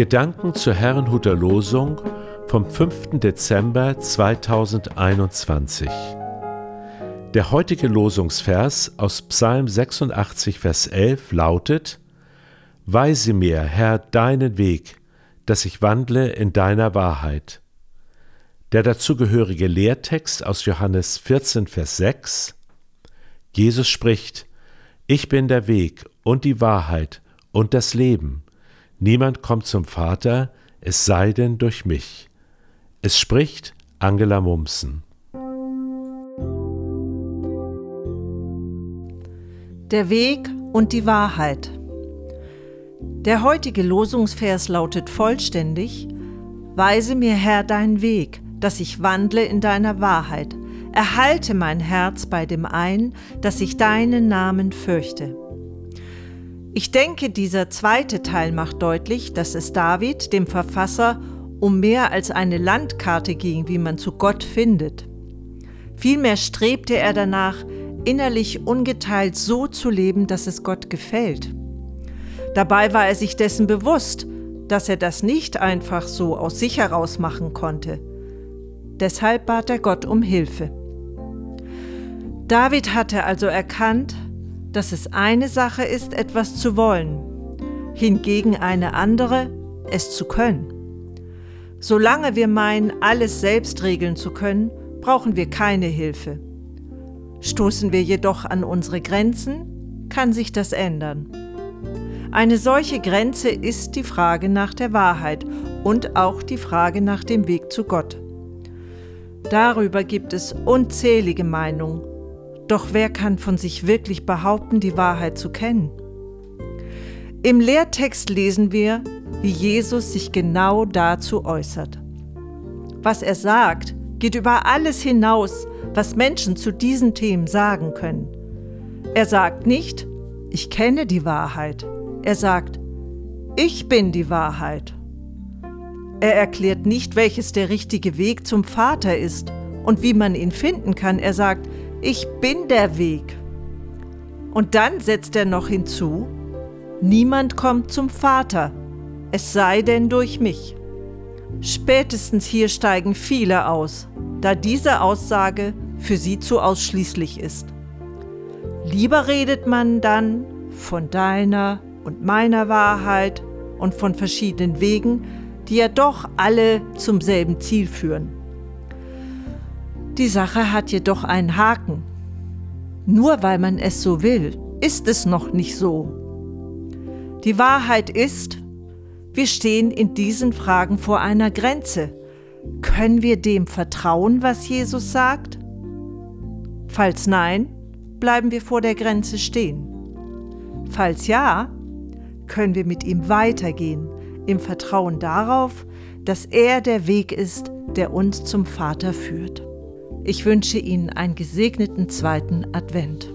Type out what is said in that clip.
Gedanken zur Herrenhuter Losung vom 5. Dezember 2021. Der heutige Losungsvers aus Psalm 86, Vers 11 lautet: Weise mir, Herr, deinen Weg, dass ich wandle in deiner Wahrheit. Der dazugehörige Lehrtext aus Johannes 14, Vers 6 Jesus spricht, Ich bin der Weg und die Wahrheit und das Leben. Niemand kommt zum Vater, es sei denn durch mich. Es spricht Angela Mumsen. Der Weg und die Wahrheit. Der heutige Losungsvers lautet vollständig: Weise mir, Herr, deinen Weg, dass ich wandle in deiner Wahrheit. Erhalte mein Herz bei dem ein, dass ich deinen Namen fürchte. Ich denke, dieser zweite Teil macht deutlich, dass es David, dem Verfasser, um mehr als eine Landkarte ging, wie man zu Gott findet. Vielmehr strebte er danach, innerlich ungeteilt so zu leben, dass es Gott gefällt. Dabei war er sich dessen bewusst, dass er das nicht einfach so aus sich heraus machen konnte. Deshalb bat er Gott um Hilfe. David hatte also erkannt, dass es eine Sache ist, etwas zu wollen, hingegen eine andere, es zu können. Solange wir meinen, alles selbst regeln zu können, brauchen wir keine Hilfe. Stoßen wir jedoch an unsere Grenzen, kann sich das ändern. Eine solche Grenze ist die Frage nach der Wahrheit und auch die Frage nach dem Weg zu Gott. Darüber gibt es unzählige Meinungen. Doch wer kann von sich wirklich behaupten, die Wahrheit zu kennen? Im Lehrtext lesen wir, wie Jesus sich genau dazu äußert. Was er sagt, geht über alles hinaus, was Menschen zu diesen Themen sagen können. Er sagt nicht, ich kenne die Wahrheit. Er sagt, ich bin die Wahrheit. Er erklärt nicht, welches der richtige Weg zum Vater ist und wie man ihn finden kann. Er sagt, ich bin der Weg. Und dann setzt er noch hinzu, niemand kommt zum Vater, es sei denn durch mich. Spätestens hier steigen viele aus, da diese Aussage für sie zu ausschließlich ist. Lieber redet man dann von deiner und meiner Wahrheit und von verschiedenen Wegen, die ja doch alle zum selben Ziel führen. Die Sache hat jedoch einen Haken. Nur weil man es so will, ist es noch nicht so. Die Wahrheit ist, wir stehen in diesen Fragen vor einer Grenze. Können wir dem vertrauen, was Jesus sagt? Falls nein, bleiben wir vor der Grenze stehen. Falls ja, können wir mit ihm weitergehen im Vertrauen darauf, dass er der Weg ist, der uns zum Vater führt. Ich wünsche Ihnen einen gesegneten zweiten Advent.